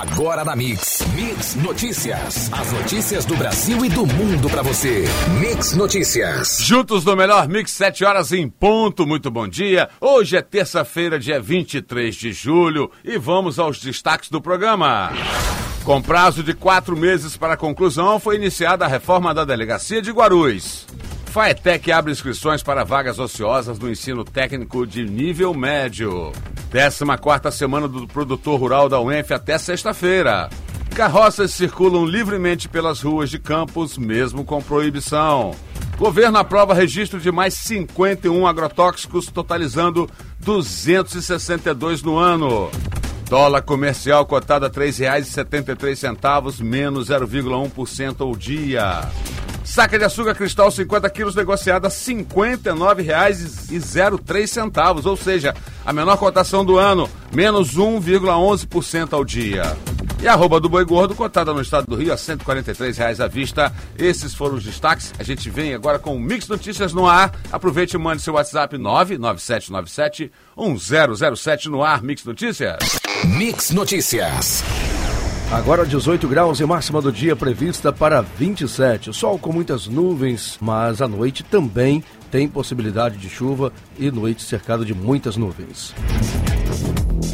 Agora na Mix. Mix Notícias. As notícias do Brasil e do mundo para você. Mix Notícias. Juntos no melhor Mix, 7 horas em ponto. Muito bom dia. Hoje é terça-feira, dia 23 de julho. E vamos aos destaques do programa. Com prazo de quatro meses para conclusão, foi iniciada a reforma da delegacia de Guarulhos. Faetec abre inscrições para vagas ociosas no ensino técnico de nível médio. 14 semana do produtor rural da UENF até sexta-feira. Carroças circulam livremente pelas ruas de Campos, mesmo com proibição. Governo aprova registro de mais 51 agrotóxicos, totalizando 262 no ano. Dólar comercial cotado a R$ 3,73, menos 0,1% ao dia. Saca de açúcar cristal 50 quilos negociada a R$ 59,03, ou seja, a menor cotação do ano, menos 1,11% ao dia. E a arroba do boi gordo, cotada no estado do Rio a 143 reais à vista. Esses foram os destaques. A gente vem agora com o Mix Notícias no ar. Aproveite e mande seu WhatsApp 99797 1007 no ar. Mix Notícias. Mix Notícias. Agora 18 graus e máxima do dia prevista para 27. Sol com muitas nuvens, mas à noite também tem possibilidade de chuva e noite cercada de muitas nuvens.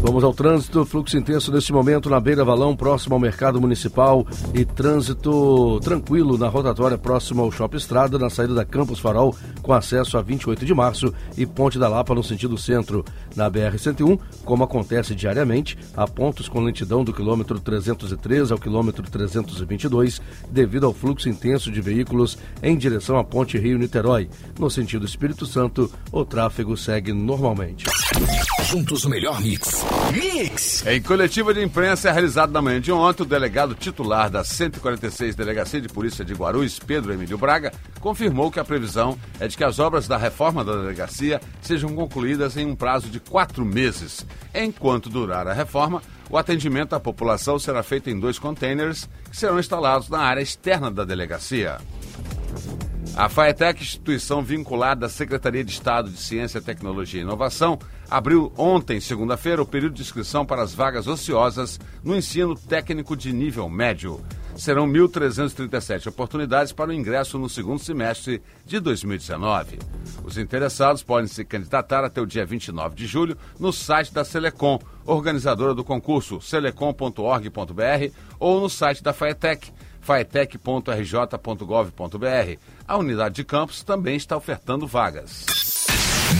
Vamos ao trânsito, fluxo intenso neste momento na Beira Valão, próximo ao Mercado Municipal e trânsito tranquilo na rotatória próximo ao Shopping Estrada, na saída da Campos Farol, com acesso a 28 de março e Ponte da Lapa no sentido centro. Na BR-101, como acontece diariamente, há pontos com lentidão do quilômetro 303 ao quilômetro 322, devido ao fluxo intenso de veículos em direção à Ponte Rio-Niterói. No sentido Espírito Santo, o tráfego segue normalmente. Juntos o melhor mix. Mix! Em coletiva de imprensa realizada na manhã de ontem, o delegado titular da 146 Delegacia de Polícia de Guarulhos, Pedro Emílio Braga, confirmou que a previsão é de que as obras da reforma da delegacia sejam concluídas em um prazo de quatro meses. Enquanto durar a reforma, o atendimento à população será feito em dois containers que serão instalados na área externa da delegacia. A FAETEC, instituição vinculada à Secretaria de Estado de Ciência, Tecnologia e Inovação, abriu ontem, segunda-feira, o período de inscrição para as vagas ociosas no ensino técnico de nível médio. Serão 1.337 oportunidades para o ingresso no segundo semestre de 2019. Os interessados podem se candidatar até o dia 29 de julho no site da Selecom, organizadora do concurso selecom.org.br ou no site da FAETEC faetec.rj.gov.br. A unidade de campus também está ofertando vagas.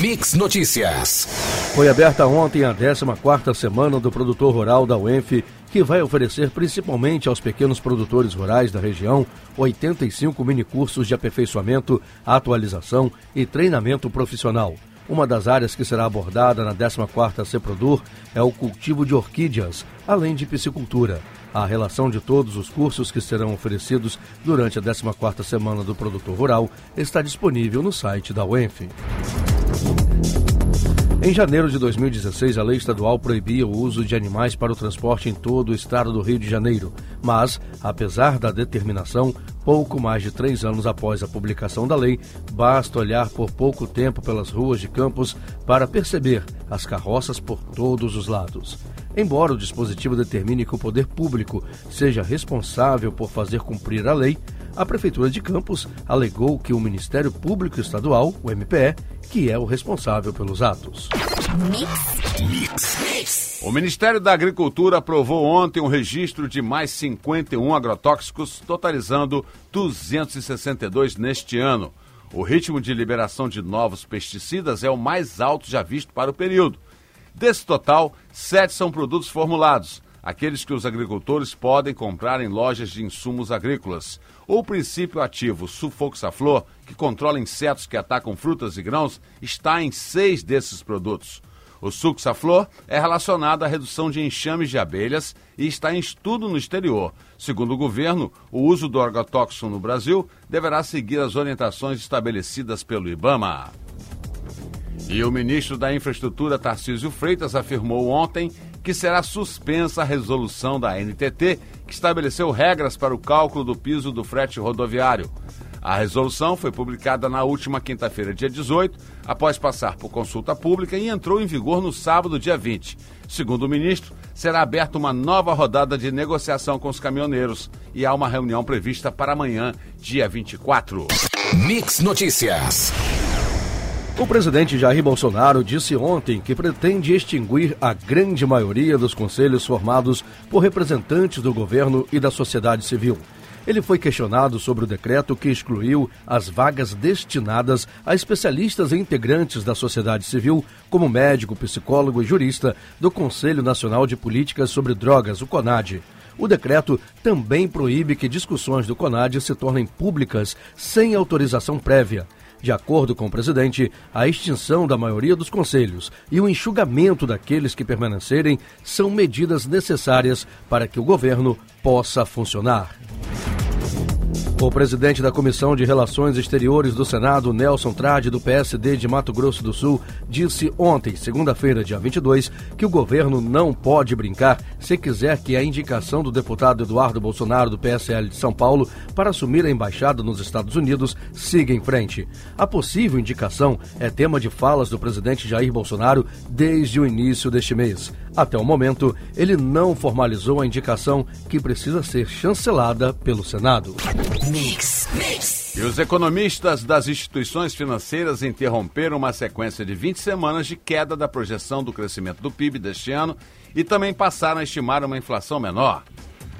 Mix Notícias. Foi aberta ontem a 14ª semana do produtor rural da UENF, que vai oferecer principalmente aos pequenos produtores rurais da região 85 minicursos de aperfeiçoamento, atualização e treinamento profissional. Uma das áreas que será abordada na 14ª CEPRODUR é o cultivo de orquídeas, além de piscicultura. A relação de todos os cursos que serão oferecidos durante a 14ª Semana do Produtor Rural está disponível no site da UENF. Em janeiro de 2016, a lei estadual proibia o uso de animais para o transporte em todo o estado do Rio de Janeiro. Mas, apesar da determinação, pouco mais de três anos após a publicação da lei, basta olhar por pouco tempo pelas ruas de Campos para perceber as carroças por todos os lados. Embora o dispositivo determine que o poder público seja responsável por fazer cumprir a lei, a Prefeitura de Campos alegou que o Ministério Público Estadual, o MPE, que é o responsável pelos atos. O Ministério da Agricultura aprovou ontem um registro de mais 51 agrotóxicos, totalizando 262 neste ano. O ritmo de liberação de novos pesticidas é o mais alto já visto para o período. Desse total, sete são produtos formulados, aqueles que os agricultores podem comprar em lojas de insumos agrícolas. O princípio ativo sulfoxaflor, que controla insetos que atacam frutas e grãos, está em seis desses produtos. O suxaflor é relacionado à redução de enxames de abelhas e está em estudo no exterior. Segundo o governo, o uso do agrotóxico no Brasil deverá seguir as orientações estabelecidas pelo IBAMA. E o ministro da Infraestrutura, Tarcísio Freitas, afirmou ontem que será suspensa a resolução da NTT que estabeleceu regras para o cálculo do piso do frete rodoviário. A resolução foi publicada na última quinta-feira, dia 18, após passar por consulta pública e entrou em vigor no sábado, dia 20. Segundo o ministro, será aberta uma nova rodada de negociação com os caminhoneiros e há uma reunião prevista para amanhã, dia 24. Mix Notícias. O presidente Jair Bolsonaro disse ontem que pretende extinguir a grande maioria dos conselhos formados por representantes do governo e da sociedade civil. Ele foi questionado sobre o decreto que excluiu as vagas destinadas a especialistas e integrantes da sociedade civil, como médico, psicólogo e jurista, do Conselho Nacional de Políticas sobre Drogas, o CONAD. O decreto também proíbe que discussões do CONAD se tornem públicas sem autorização prévia. De acordo com o presidente, a extinção da maioria dos conselhos e o enxugamento daqueles que permanecerem são medidas necessárias para que o governo possa funcionar. O presidente da Comissão de Relações Exteriores do Senado, Nelson Trade, do PSD de Mato Grosso do Sul, disse ontem, segunda-feira, dia 22, que o governo não pode brincar se quiser que a indicação do deputado Eduardo Bolsonaro, do PSL de São Paulo, para assumir a embaixada nos Estados Unidos siga em frente. A possível indicação é tema de falas do presidente Jair Bolsonaro desde o início deste mês. Até o momento, ele não formalizou a indicação que precisa ser chancelada pelo Senado. Mix, mix. E os economistas das instituições financeiras interromperam uma sequência de 20 semanas de queda da projeção do crescimento do PIB deste ano e também passaram a estimar uma inflação menor.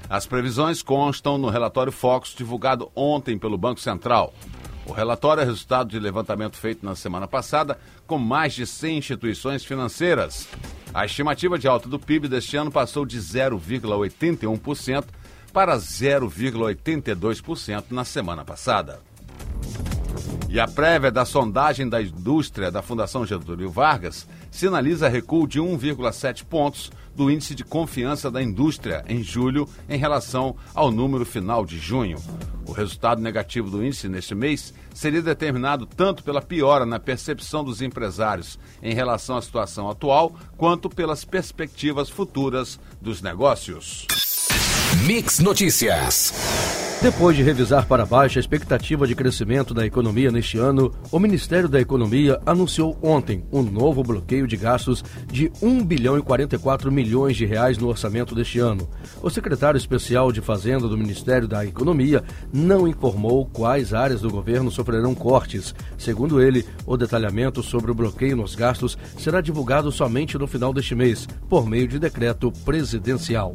As previsões constam no relatório Focus divulgado ontem pelo Banco Central. O relatório é resultado de levantamento feito na semana passada com mais de 100 instituições financeiras. A estimativa de alta do PIB deste ano passou de 0,81% para 0,82% na semana passada. E a prévia da sondagem da indústria da Fundação Getúlio Vargas sinaliza recuo de 1,7 pontos do índice de confiança da indústria em julho em relação ao número final de junho. O resultado negativo do índice neste mês seria determinado tanto pela piora na percepção dos empresários em relação à situação atual, quanto pelas perspectivas futuras dos negócios. Mix Notícias. Depois de revisar para baixo a expectativa de crescimento da economia neste ano, o Ministério da Economia anunciou ontem um novo bloqueio de gastos de 1 bilhão e 44 milhões de reais no orçamento deste ano. O secretário especial de Fazenda do Ministério da Economia não informou quais áreas do governo sofrerão cortes. Segundo ele, o detalhamento sobre o bloqueio nos gastos será divulgado somente no final deste mês, por meio de decreto presidencial.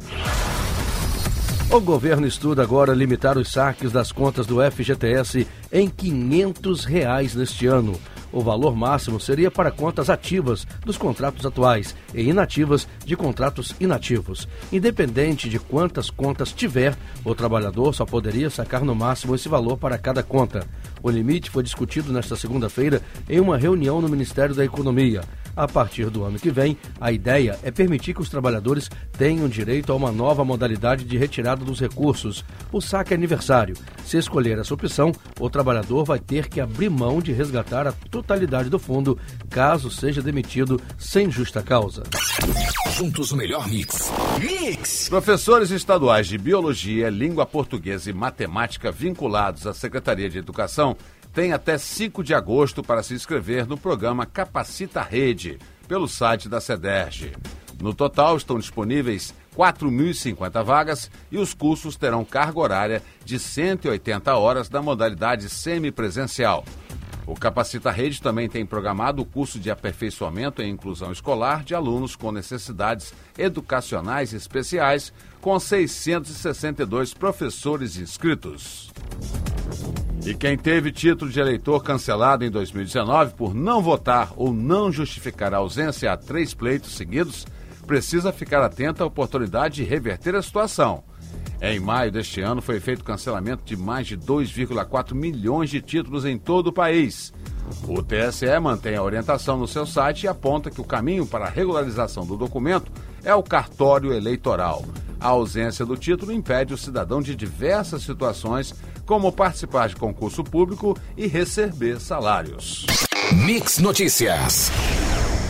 O governo estuda agora limitar os saques das contas do FGTS em 500 reais neste ano. O valor máximo seria para contas ativas dos contratos atuais e inativas de contratos inativos. Independente de quantas contas tiver, o trabalhador só poderia sacar no máximo esse valor para cada conta. O limite foi discutido nesta segunda-feira em uma reunião no Ministério da Economia. A partir do ano que vem, a ideia é permitir que os trabalhadores tenham direito a uma nova modalidade de retirada dos recursos, o saque aniversário. Se escolher essa opção, o trabalhador vai ter que abrir mão de resgatar a totalidade do fundo, caso seja demitido sem justa causa. Juntos o melhor mix. Mix! Professores estaduais de Biologia, Língua Portuguesa e Matemática vinculados à Secretaria de Educação tem até 5 de agosto para se inscrever no programa Capacita Rede, pelo site da SEDERJ. No total, estão disponíveis 4.050 vagas e os cursos terão carga horária de 180 horas da modalidade semipresencial. O Capacita Rede também tem programado o curso de aperfeiçoamento em inclusão escolar de alunos com necessidades educacionais especiais, com 662 professores inscritos. E quem teve título de eleitor cancelado em 2019 por não votar ou não justificar a ausência a três pleitos seguidos, precisa ficar atento à oportunidade de reverter a situação. Em maio deste ano foi feito cancelamento de mais de 2,4 milhões de títulos em todo o país. O TSE mantém a orientação no seu site e aponta que o caminho para a regularização do documento é o cartório eleitoral. A ausência do título impede o cidadão de diversas situações, como participar de concurso público e receber salários. Mix Notícias.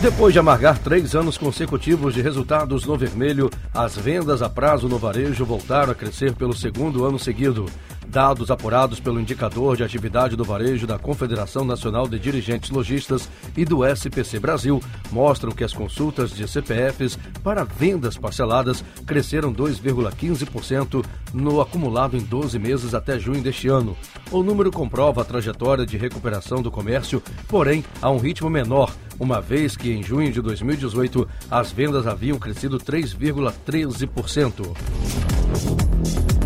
Depois de amargar três anos consecutivos de resultados no vermelho, as vendas a prazo no varejo voltaram a crescer pelo segundo ano seguido. Dados apurados pelo indicador de atividade do varejo da Confederação Nacional de Dirigentes Logistas e do SPC Brasil mostram que as consultas de CPFs para vendas parceladas cresceram 2,15% no acumulado em 12 meses até junho deste ano. O número comprova a trajetória de recuperação do comércio, porém a um ritmo menor, uma vez que em junho de 2018 as vendas haviam crescido 3,13%.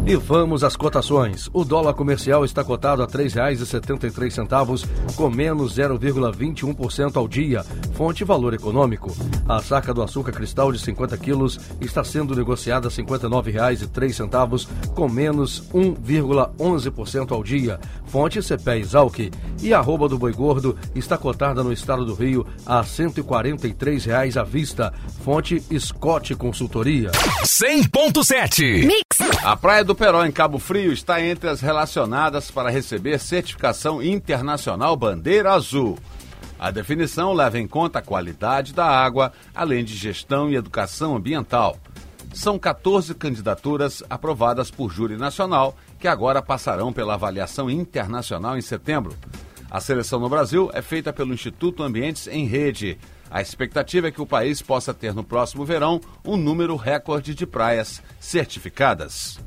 E vamos às cotações. O dólar comercial está cotado a R$ 3,73, com menos 0,21% ao dia. Fonte Valor Econômico. A saca do açúcar cristal de 50 quilos está sendo negociada a R$ 59,03, com menos 1,11% ao dia. Fonte CPE Exalc. E a arroba do boi gordo está cotada no estado do Rio a R$ 143,00 à vista. Fonte Scott Consultoria. 100.7 Mix. A Praia do Peró, em Cabo Frio, está entre as relacionadas para receber certificação internacional Bandeira Azul. A definição leva em conta a qualidade da água, além de gestão e educação ambiental. São 14 candidaturas aprovadas por júri nacional, que agora passarão pela avaliação internacional em setembro. A seleção no Brasil é feita pelo Instituto Ambientes em Rede. A expectativa é que o país possa ter no próximo verão um número recorde de praias certificadas.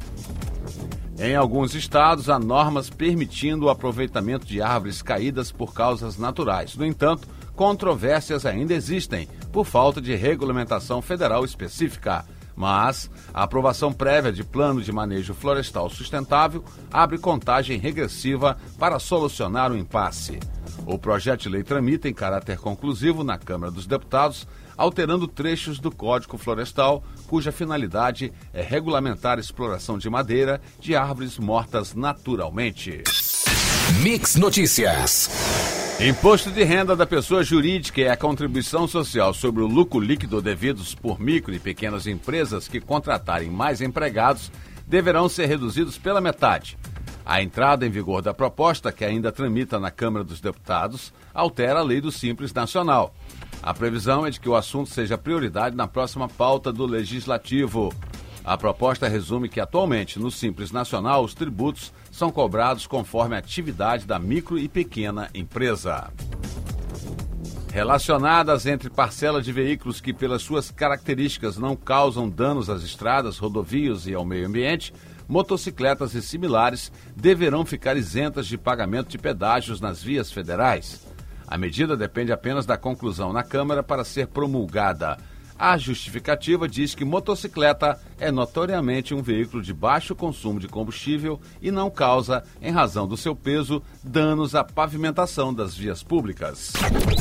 Em alguns estados, há normas permitindo o aproveitamento de árvores caídas por causas naturais. No entanto, controvérsias ainda existem por falta de regulamentação federal específica. Mas a aprovação prévia de plano de manejo florestal sustentável abre contagem regressiva para solucionar o impasse. O projeto de lei tramita em caráter conclusivo na Câmara dos Deputados alterando trechos do Código Florestal, cuja finalidade é regulamentar a exploração de madeira de árvores mortas naturalmente. Mix Notícias. Imposto de renda da pessoa jurídica é a contribuição social sobre o lucro líquido devidos por micro e pequenas empresas que contratarem mais empregados deverão ser reduzidos pela metade. A entrada em vigor da proposta, que ainda tramita na Câmara dos Deputados, altera a lei do Simples Nacional. A previsão é de que o assunto seja prioridade na próxima pauta do Legislativo. A proposta resume que atualmente no Simples Nacional os tributos são cobrados conforme a atividade da micro e pequena empresa. Relacionadas entre parcela de veículos que, pelas suas características, não causam danos às estradas, rodovias e ao meio ambiente, motocicletas e similares deverão ficar isentas de pagamento de pedágios nas vias federais. A medida depende apenas da conclusão na Câmara para ser promulgada. A justificativa diz que motocicleta é notoriamente um veículo de baixo consumo de combustível e não causa, em razão do seu peso, danos à pavimentação das vias públicas.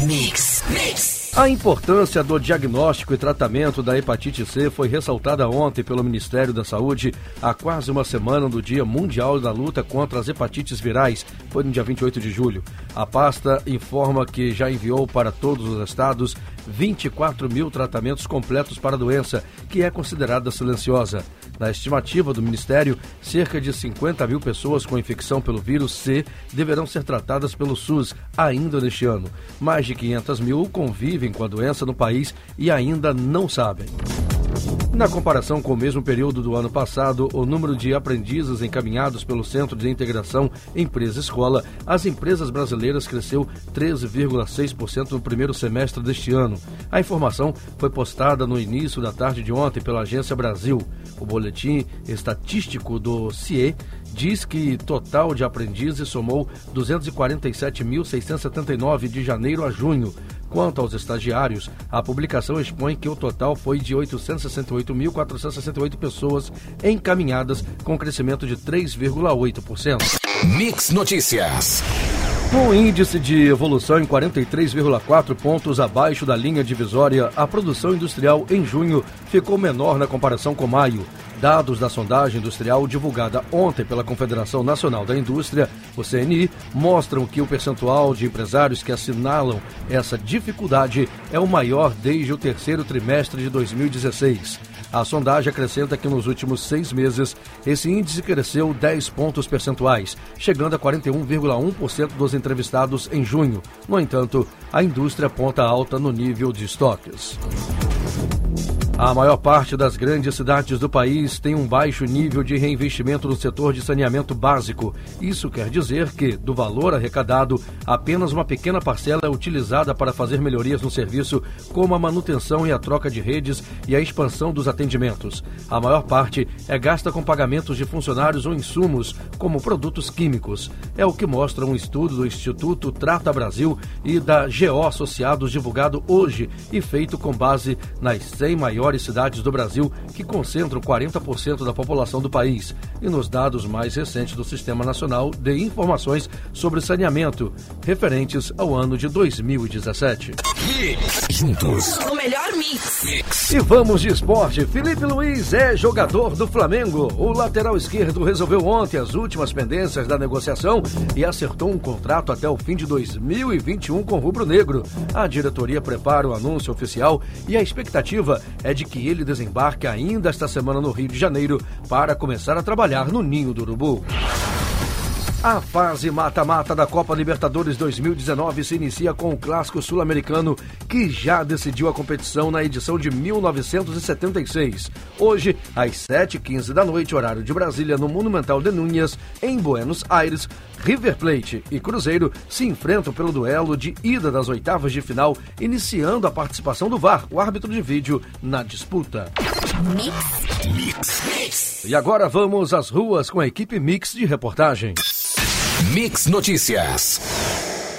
Mix, mix. A importância do diagnóstico e tratamento da hepatite C foi ressaltada ontem pelo Ministério da Saúde há quase uma semana do Dia Mundial da Luta contra as Hepatites Virais. Foi no dia 28 de julho. A pasta informa que já enviou para todos os estados 24 mil tratamentos completos para a doença, que é considerada silenciosa. Na estimativa do Ministério, cerca de 50 mil pessoas com infecção pelo vírus C deverão ser tratadas pelo SUS ainda neste ano. Mais de 500 mil convivem com a doença no país e ainda não sabem. Na comparação com o mesmo período do ano passado, o número de aprendizes encaminhados pelo Centro de Integração Empresa-Escola, as empresas brasileiras cresceu 13,6% no primeiro semestre deste ano. A informação foi postada no início da tarde de ontem pela Agência Brasil. O boletim estatístico do CIE diz que total de aprendizes somou 247.679 de janeiro a junho. Quanto aos estagiários, a publicação expõe que o total foi de 868.468 pessoas encaminhadas, com crescimento de 3,8%. Mix Notícias. Com índice de evolução em 43,4 pontos abaixo da linha divisória, a produção industrial em junho ficou menor na comparação com maio. Dados da sondagem industrial divulgada ontem pela Confederação Nacional da Indústria, o CNI, mostram que o percentual de empresários que assinalam essa dificuldade é o maior desde o terceiro trimestre de 2016. A sondagem acrescenta que nos últimos seis meses esse índice cresceu 10 pontos percentuais, chegando a 41,1% dos entrevistados em junho. No entanto, a indústria aponta alta no nível de estoques. A maior parte das grandes cidades do país tem um baixo nível de reinvestimento no setor de saneamento básico. Isso quer dizer que, do valor arrecadado, apenas uma pequena parcela é utilizada para fazer melhorias no serviço, como a manutenção e a troca de redes e a expansão dos atendimentos. A maior parte é gasta com pagamentos de funcionários ou insumos, como produtos químicos. É o que mostra um estudo do Instituto Trata Brasil e da GO Associados divulgado hoje e feito com base nas 100 maiores maiores cidades do Brasil, que concentram 40% da população do país, e nos dados mais recentes do Sistema Nacional de Informações sobre Saneamento, referentes ao ano de 2017. Juntos. O melhor mix. mix. E vamos de esporte. Felipe Luiz é jogador do Flamengo. O lateral esquerdo resolveu ontem as últimas pendências da negociação e acertou um contrato até o fim de 2021 com o Rubro Negro. A diretoria prepara o anúncio oficial e a expectativa é de que ele desembarque ainda esta semana no Rio de Janeiro para começar a trabalhar no Ninho do Urubu. A fase mata-mata da Copa Libertadores 2019 se inicia com o clássico sul-americano que já decidiu a competição na edição de 1976. Hoje, às 7h15 da noite, horário de Brasília, no Monumental de Núñez, em Buenos Aires, River Plate e Cruzeiro se enfrentam pelo duelo de ida das oitavas de final, iniciando a participação do VAR, o árbitro de vídeo, na disputa. Mix. Mix. Mix. E agora vamos às ruas com a equipe Mix de reportagem. Mix Notícias.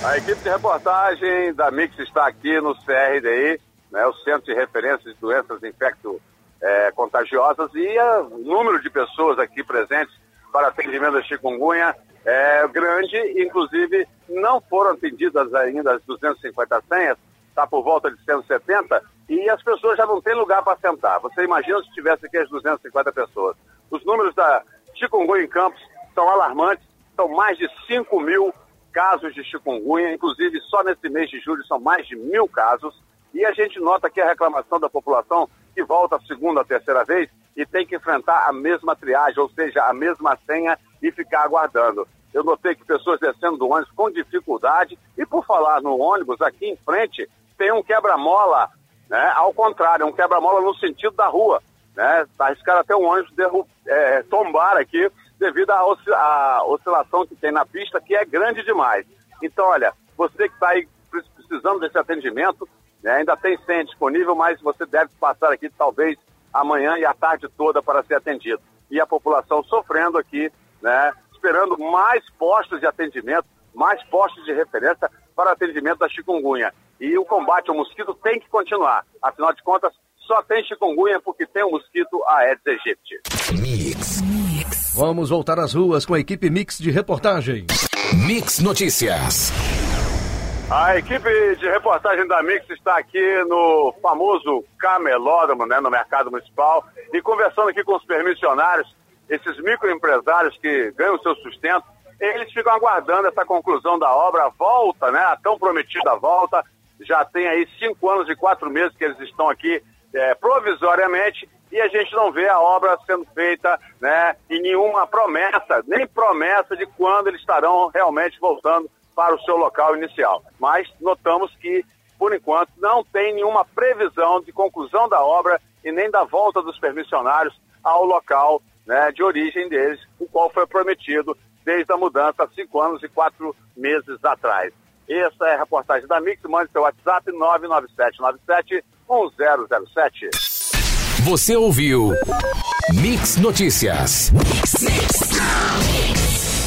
A equipe de reportagem da Mix está aqui no CRDI, né, o Centro de Referência de Doenças Infecto é, Contagiosas, e o número de pessoas aqui presentes para atendimento da chikungunya é grande, inclusive não foram atendidas ainda as 250 senhas, está por volta de 170, e as pessoas já não têm lugar para sentar. Você imagina se tivesse aqui as 250 pessoas. Os números da chikungunya em Campos são alarmantes, são mais de 5 mil casos de chikungunya, inclusive só nesse mês de julho são mais de mil casos. E a gente nota que a reclamação da população que volta a segunda, a terceira vez e tem que enfrentar a mesma triagem, ou seja, a mesma senha e ficar aguardando. Eu notei que pessoas descendo do ônibus com dificuldade. E por falar no ônibus, aqui em frente tem um quebra-mola, né? Ao contrário, um quebra-mola no sentido da rua. Né? Tá arriscado até um ônibus derru é, tombar aqui devido à oscil oscilação que tem na pista, que é grande demais. Então, olha, você que está aí precisando desse atendimento, né, ainda tem senha disponível, mas você deve passar aqui talvez amanhã e a tarde toda para ser atendido. E a população sofrendo aqui, né, esperando mais postos de atendimento, mais postos de referência para atendimento da chikungunya. E o combate ao mosquito tem que continuar. Afinal de contas, só tem chikungunya porque tem o mosquito Aedes aegypti. Mix. Vamos voltar às ruas com a equipe Mix de reportagem. Mix Notícias. A equipe de reportagem da Mix está aqui no famoso camelódromo, né, no mercado municipal, e conversando aqui com os permissionários, esses microempresários que ganham o seu sustento, eles ficam aguardando essa conclusão da obra, a volta, né, a tão prometida volta. Já tem aí cinco anos e quatro meses que eles estão aqui é, provisoriamente e a gente não vê a obra sendo feita, né, e nenhuma promessa, nem promessa de quando eles estarão realmente voltando para o seu local inicial. Mas notamos que, por enquanto, não tem nenhuma previsão de conclusão da obra e nem da volta dos permissionários ao local né, de origem deles, o qual foi prometido desde a mudança há cinco anos e quatro meses atrás. Essa é a reportagem da Mix. Mande seu WhatsApp 99797 1007. Você ouviu Mix Notícias. Mix, mix, mix.